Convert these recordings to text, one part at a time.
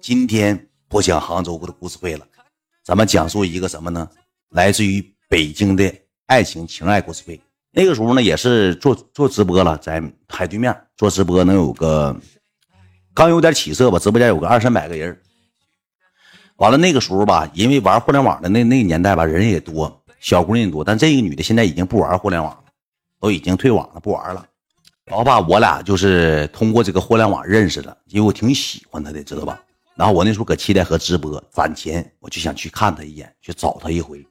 今天不讲杭州的故事会了，咱们讲述一个什么呢？来自于北京的爱情情爱故事会。那个时候呢，也是做做直播了，在海对面做直播，能有个刚有点起色吧，直播间有个二三百个人。完了那个时候吧，因为玩互联网的那那个年代吧，人也多，小姑娘也多。但这个女的现在已经不玩互联网了，都已经退网了，不玩了。然后吧，我俩就是通过这个互联网认识的，因为我挺喜欢她的，知道吧？然后我那时候搁七台河直播攒钱，我就想去看他一眼，去找他一回，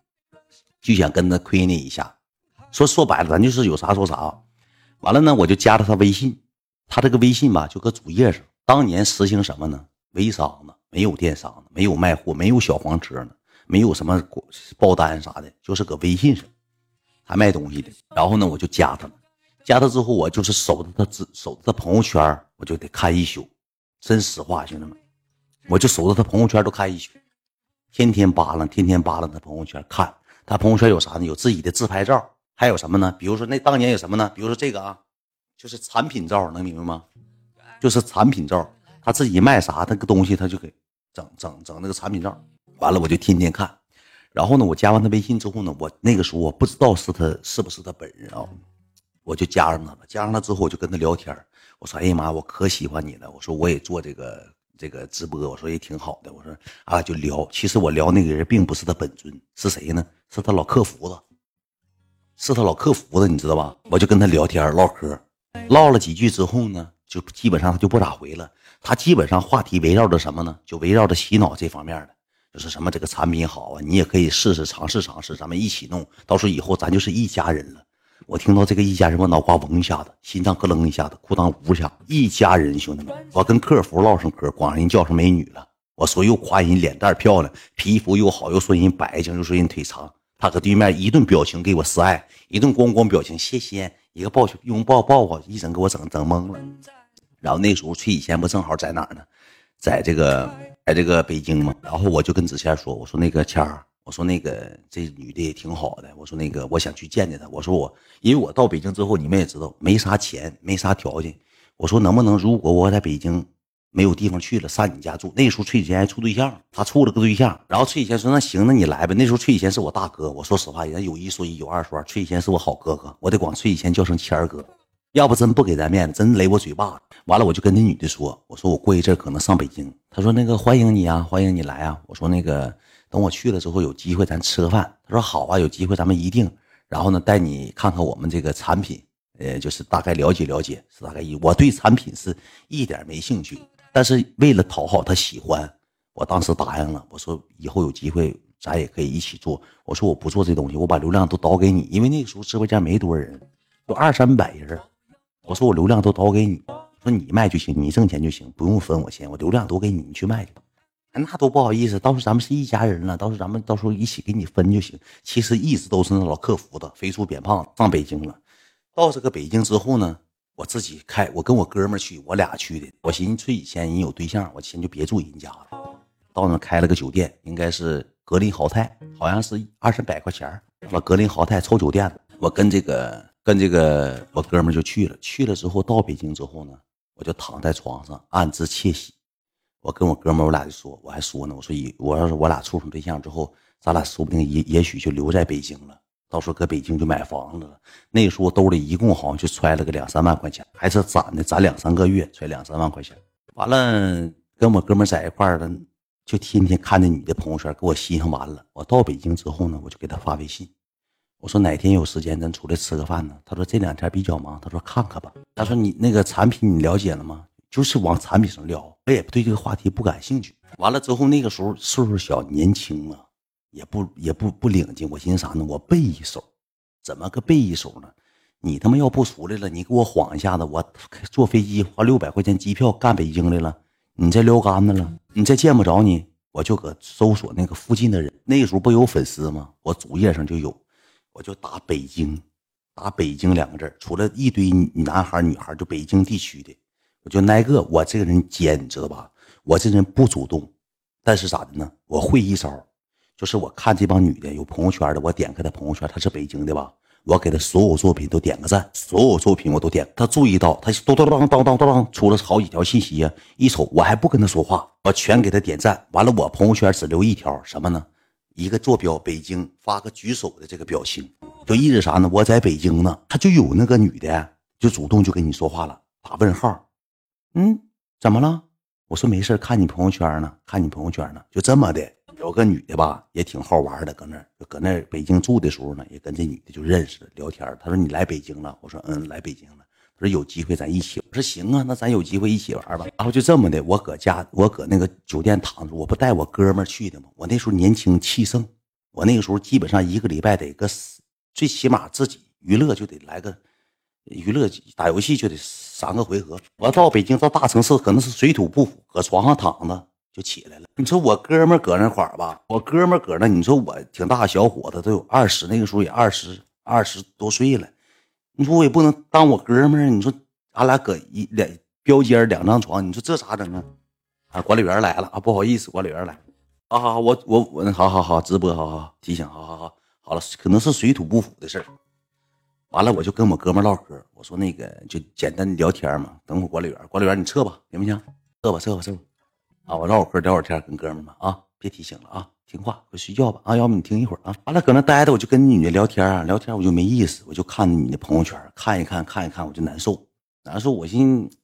就想跟他亏那一下。说说白了，咱就是有啥说啥。完了呢，我就加了他微信。他这个微信吧，就搁主页上。当年实行什么呢？微商呢，没有电商，没有卖货，没有小黄车呢，没有什么报单啥的，就是搁微信上，还卖东西的。然后呢，我就加他了。加他之后，我就是守着他只守着他朋友圈，我就得看一宿。真实话，兄弟们。我就守着他朋友圈都看一宿，天天扒拉，天天扒拉他朋友圈看。他朋友圈有啥呢？有自己的自拍照，还有什么呢？比如说那当年有什么呢？比如说这个啊，就是产品照，能明白吗？就是产品照，他自己卖啥那个东西，他就给整整整那个产品照。完了，我就天天看。然后呢，我加完他微信之后呢，我那个时候我不知道是他是不是他本人啊，我就加上他了。加上他之后，我就跟他聊天。我说：“哎呀妈，我可喜欢你了。”我说：“我也做这个。”这个直播，我说也挺好的。我说啊，就聊。其实我聊那个人并不是他本尊，是谁呢？是他老客服子，是他老客服子，你知道吧？我就跟他聊天唠嗑，唠了几句之后呢，就基本上他就不咋回了。他基本上话题围绕着什么呢？就围绕着洗脑这方面的，就是什么这个产品好啊，你也可以试试尝试尝试，咱们一起弄，到时候以后咱就是一家人了。我听到这个一家人，我脑瓜嗡一下子，心脏咯楞一下子，裤裆呜一下。一家人，兄弟们，我跟客服唠上嗑，管人叫上美女了。我说又夸人脸蛋漂亮，皮肤又好，又说人白净，又说人腿长。他搁对面一顿表情给我示爱，一顿咣咣表情，谢谢一个抱拥抱抱抱，一整给我整整懵了。然后那时候崔以前不正好在哪儿呢？在这个，在这个北京嘛。然后我就跟子谦说，我说那个谦儿。我说那个这女的也挺好的，我说那个我想去见见她。我说我因为我到北京之后，你们也知道没啥钱，没啥条件。我说能不能如果我在北京没有地方去了，上你家住？那时候崔以前还处对象，他处了个对象。然后崔以前说那行，那你来呗。那时候崔以前是我大哥，我说实话，人家有一说一，有二说二，崔以前是我好哥哥，我得管崔以前叫声谦儿哥。要不真不给咱面子，真勒我嘴巴子。完了我就跟那女的说，我说我过一阵可能上北京。他说那个欢迎你啊，欢迎你来啊。我说那个。等我去了之后，有机会咱吃个饭。他说好啊，有机会咱们一定。然后呢，带你看看我们这个产品，呃，就是大概了解了解，是大概一。我对产品是一点没兴趣，但是为了讨好他喜欢，我当时答应了。我说以后有机会咱也可以一起做。我说我不做这东西，我把流量都倒给你，因为那个时候直播间没多少人，就二三百人。我说我流量都倒给你，说你卖就行，你挣钱就行，不用分我钱，我流量都给你，你去卖去吧。那都不好意思，到时候咱们是一家人了，到时候咱们到时候一起给你分就行。其实一直都是那老客服的，飞猪变胖上北京了。到这个北京之后呢，我自己开，我跟我哥们去，我俩去的。我寻思，以前人有对象，我先就别住人家了。到那开了个酒店，应该是格林豪泰，好像是二三百块钱。我格林豪泰抽酒店，我跟这个跟这个我哥们就去了。去了之后到北京之后呢，我就躺在床上暗自窃喜。我跟我哥们儿，我俩就说，我还说呢，我说以我要是我俩处上对象之后，咱俩说不定也也许就留在北京了，到时候搁北京就买房子了。那个时候我兜里一共好像就揣了个两三万块钱，还是攒的，攒两三个月揣两三万块钱。完了，跟我哥们儿在一块儿了，就天天看着你的朋友圈，给我心上完了。我到北京之后呢，我就给他发微信，我说哪天有时间咱出来吃个饭呢？他说这两天比较忙，他说看看吧。他说你那个产品你了解了吗？就是往产品上聊，我也对这个话题不感兴趣。完了之后，那个时候岁数小，年轻嘛，也不也不不领情。我寻思啥呢？我背一手，怎么个背一手呢？你他妈要不出来了，你给我晃一下子，我坐飞机花六百块钱机票干北京来了，你再撩干子了，你再见不着你，我就搁搜索那个附近的人。那个时候不有粉丝吗？我主页上就有，我就打北京，打北京两个字，出来一堆男孩女孩，就北京地区的。我就挨个，我这个人尖，你知道吧？我这人不主动，但是咋的呢？我会一招，就是我看这帮女的有朋友圈的，我点开她朋友圈，她是北京的吧？我给她所有作品都点个赞，所有作品我都点。她注意到，她咚咚咚咚咚咚咚出了好几条信息啊！一瞅，我还不跟她说话，我全给她点赞。完了，我朋友圈只留一条什么呢？一个坐标北京，发个举手的这个表情，就意思啥呢？我在北京呢。他就有那个女的，就主动就跟你说话了，打问号。嗯，怎么了？我说没事看你朋友圈呢，看你朋友圈呢，就这么的。有个女的吧，也挺好玩的，搁那就搁那北京住的时候呢，也跟这女的就认识，聊天。她说你来北京了，我说嗯，来北京了。她说有机会咱一起，我说行啊，那咱有机会一起玩吧。然后就这么的，我搁家，我搁那个酒店躺着，我不带我哥们去的吗？我那时候年轻气盛，我那个时候基本上一个礼拜得个，最起码自己娱乐就得来个。娱乐打游戏就得三个回合。我到北京到大城市可能是水土不服，搁床上躺着就起来了。你说我哥们搁那块儿吧，我哥们搁那，你说我挺大小伙子，都有二十，那个时候也二十二十多岁了。你说我也不能当我哥们儿，你说俺俩搁一两标间两张床，你说这咋整啊？啊，管理员来了啊，不好意思，管理员来。啊好好，我我我，好好好，直播，好好，提醒，好好好，好了，可能是水土不服的事儿。完了，我就跟我哥们唠嗑，我说那个就简单聊天嘛。等会管理员，管理员你撤吧，行不行？撤吧，撤吧，撤吧。啊，我唠会嗑，聊会天，跟哥们们啊，别提醒了啊，听话，快睡觉吧啊，要不你听一会儿啊。完了，搁那待着，我就跟女的聊天啊，聊天我就没意思，我就看你的朋友圈，看一看，看一看，我就难受，难受。我寻思，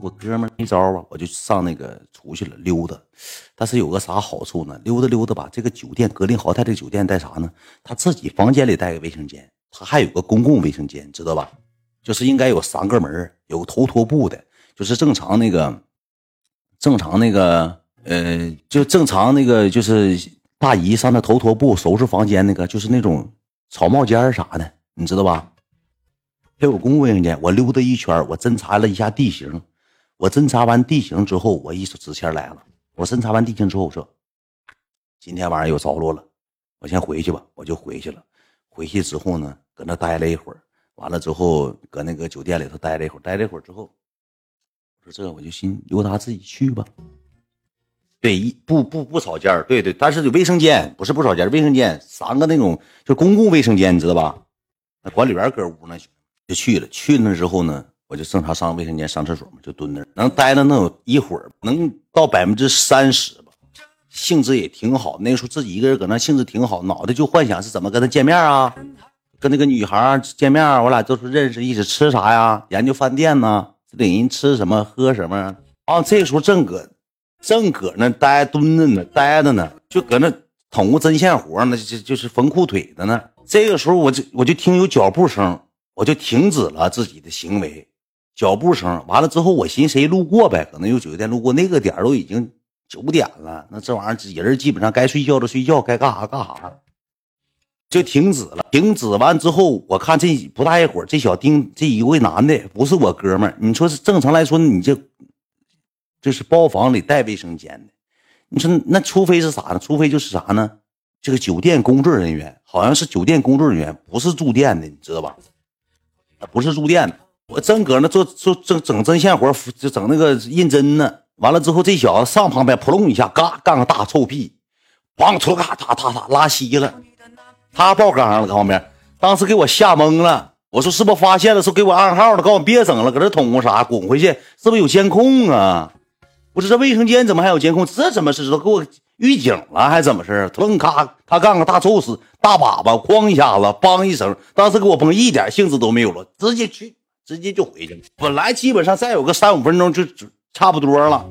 我哥们没招啊，我就上那个出去了溜达。但是有个啥好处呢？溜达溜达吧，这个酒店格林豪泰这个酒店带啥呢？他自己房间里带个卫生间。他还有个公共卫生间，知道吧？就是应该有三个门，有头拖布的，就是正常那个，正常那个，呃，就正常那个，就是大姨上那头拖布收拾房间那个，就是那种草帽间啥的，你知道吧？还有公共卫生间。我溜达一圈，我侦查了一下地形。我侦查完地形之后，我一说纸钱来了。我侦查完地形之后，我说今天晚上有着落了，我先回去吧，我就回去了。回去之后呢？搁那待了一会儿，完了之后，搁那个酒店里头待了一会儿，待了一会儿之后，我说这我就寻由他自己去吧。对，一不不不吵架对对，但是有卫生间，不是不吵架卫生间三个那种就公共卫生间，你知道吧？那管理员搁屋呢，就去了。去那之后呢，我就正常上卫生间上厕所嘛，就蹲那，能待了能有一会儿，能到百分之三十吧，兴致也挺好。那时候自己一个人搁那，兴致挺好，脑袋就幻想是怎么跟他见面啊。跟那个女孩见面，我俩就是认识，一起吃啥呀？研究饭店呢，领人吃什么喝什么啊？这时候正搁正搁那待蹲着呢，待着呢，就搁那捅个针线活呢，就就是缝裤腿的呢。这个时候我就我就听有脚步声，我就停止了自己的行为。脚步声完了之后，我寻谁路过呗？可能有酒店路过，那个点都已经九点了，那这玩意儿人基本上该睡觉的睡觉，该干啥干啥。就停止了，停止完之后，我看这不大一会儿，这小丁这一位男的不是我哥们儿。你说是正常来说，你这这是包房里带卫生间的，你说那除非是啥呢？除非就是啥呢？这个酒店工作人员好像是酒店工作人员，不是住店的，你知道吧？不是住店的。我正搁那做做整整针线活，就整那个印针呢。完了之后，这小子上旁边扑隆一下，嘎干个大臭屁，梆出嘎哒哒哒拉稀了。他爆缸了，搁旁边，当时给我吓懵了。我说是不发现了？是给我暗号了，告诉我别整了，搁这捅咕啥？滚回去！是不是有监控啊？我说这卫生间怎么还有监控？这怎么是都给我预警了，还是怎么事突然咔，他干个大臭死，大粑粑，哐一下子，梆一声，当时给我崩，一点兴致都没有了，直接去，直接就回去了。本来基本上再有个三五分钟就差不多了。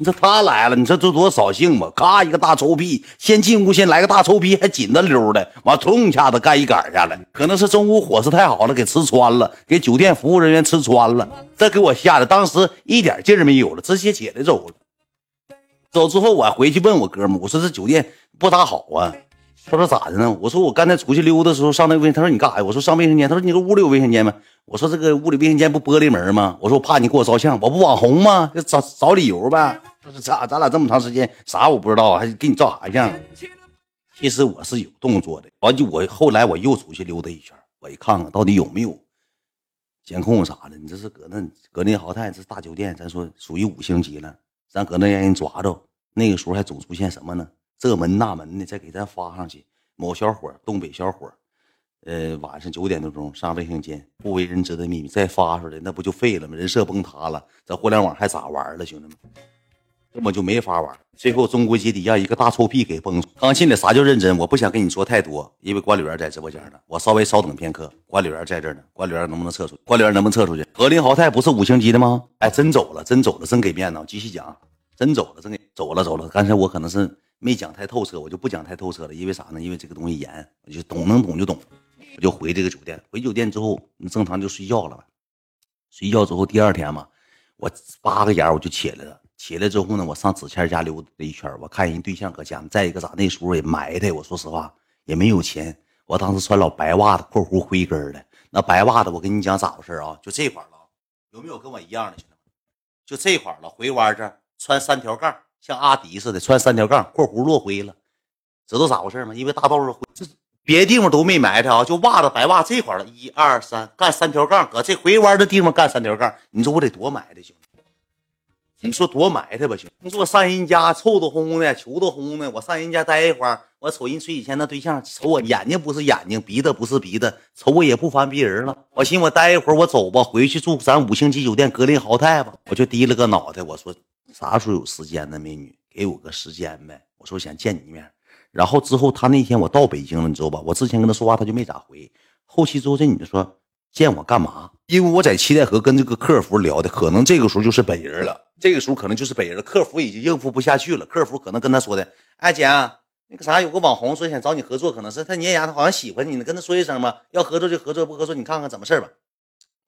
你说他来了，你说这多扫兴吧？咔，一个大臭屁，先进屋先来个大臭屁，还紧的溜的，完突一下子干一杆下来，可能是中午伙食太好了，给吃穿了，给酒店服务人员吃穿了，这给我吓得当时一点劲儿没有了，直接起来走了。走之后我回去问我哥们，我说这酒店不咋好啊。他说咋的呢？我说我刚才出去溜达的时候上那卫，他说你干啥呀？我说上卫生间。他说你这屋里有卫生间吗？我说这个屋里卫生间不玻璃门吗？我说我怕你给我照相，我不网红吗？就找找理由呗。他说咋咱俩这么长时间啥我不知道，还给你照啥相？其实我是有动作的。完就我后来我又出去溜达一圈，我一看看到底有没有监控啥的。你这是搁那格林豪泰这大酒店，咱说属于五星级了，咱搁那让人抓着，那个时候还总出现什么呢？这门那门的，再给咱发上去。某小伙，东北小伙，呃，晚上九点多钟上卫生间，不为人知的秘密再发出来，那不就废了吗？人设崩塌了，这互联网还咋玩了，兄弟们？根本就没法玩。最后终归结底让一个大臭屁给崩。刚进来啥叫认真？我不想跟你说太多，因为管理员在直播间呢。我稍微稍等片刻，管理员在这呢。管理员能不能撤出？管理员能不能撤出去？格林豪泰不是五星级的吗？哎，真走了，真走了，真给面子。继续讲，真走了，真给走了，走了。刚才我可能是没讲太透彻，我就不讲太透彻了，因为啥呢？因为这个东西严，就懂，能懂就懂。我就回这个酒店，回酒店之后，你正常就睡觉了。睡觉之后，第二天嘛，我扒个眼我就起来了。起来之后呢，我上子谦家溜达了一圈，我看人对象搁家。再一个咋，那时候也埋汰，我说实话也没有钱。我当时穿老白袜子（括弧灰跟的），那白袜子我跟你讲咋回事啊？就这块了，有没有跟我一样的兄弟们？就这块了，回弯这穿三条杠，像阿迪似的穿三条杠（括弧落灰了），知道咋回事吗？因为大道上灰，这别地方都没埋汰啊，就袜子白袜这块了，一二三，干三条杠，搁这回弯的地方干三条杠，你说我得多埋汰兄弟？你说多埋汰吧，兄弟？你说我上人家臭的哄的，求的哄的，我上人家待一会儿，我瞅人崔以前那对象，瞅我眼睛不是眼睛，鼻子不是鼻子，瞅我也不烦别人了。我寻我待一会儿，我走吧，回去住咱五星级酒店格林豪泰吧。我就低了个脑袋，我说啥时候有时间呢，美女，给我个时间呗。我说想见你一面。然后之后他那天我到北京了，你知道吧？我之前跟他说话，他就没咋回。后期之后这女的说见我干嘛？因为我在七台河跟这个客服聊的，可能这个时候就是本人了。这个时候可能就是本人了，客服已经应付不下去了。客服可能跟他说的：“哎姐，那个啥，有个网红说想找你合作，可能是他年牙，他好像喜欢你呢，跟他说一声吧。要合作就合作，不合作你看看怎么事吧。”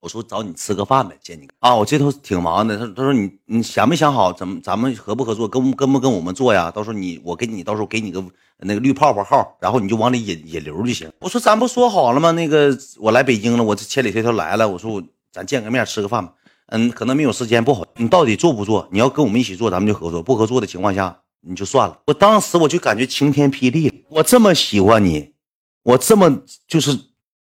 我说：“找你吃个饭呗，见你啊。”我这头挺忙的。他他说：“你你想没想好怎么咱们合不合作，跟跟不跟我们做呀？到时候你我给你到时候给你个那个绿泡泡号，然后你就往里引引流就行。”我说：“咱不说好了吗？那个我来北京了，我这千里迢迢来了。我说我咱见个面吃个饭吧。”嗯，可能没有时间，不好。你到底做不做？你要跟我们一起做，咱们就合作；不合作的情况下，你就算了。我当时我就感觉晴天霹雳，我这么喜欢你，我这么就是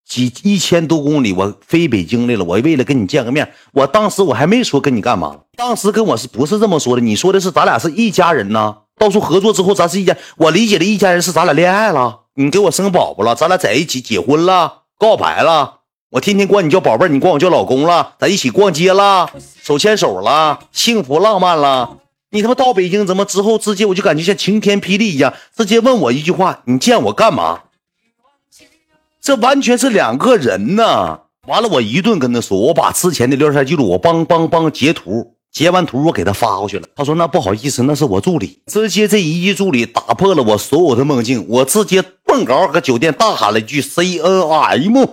几一千多公里，我飞北京来了，我为了跟你见个面。我当时我还没说跟你干嘛，当时跟我是不是这么说的？你说的是咱俩是一家人呢？到时候合作之后，咱是一家。我理解的一家人是咱俩恋爱了，你给我生宝宝了，咱俩在一起结婚了，告白了。我天天管你叫宝贝儿，你管我叫老公了，咱一起逛街了，手牵手了，幸福浪漫了。你他妈到北京怎么之后直接我就感觉像晴天霹雳一样，直接问我一句话：你见我干嘛？这完全是两个人呢。完了，我一顿跟他说，我把之前的聊天记录我帮帮帮截图，截完图我给他发过去了。他说那不好意思，那是我助理。直接这一句助理打破了我所有的梦境，我直接蹦高搁酒店大喊了一句 C N M。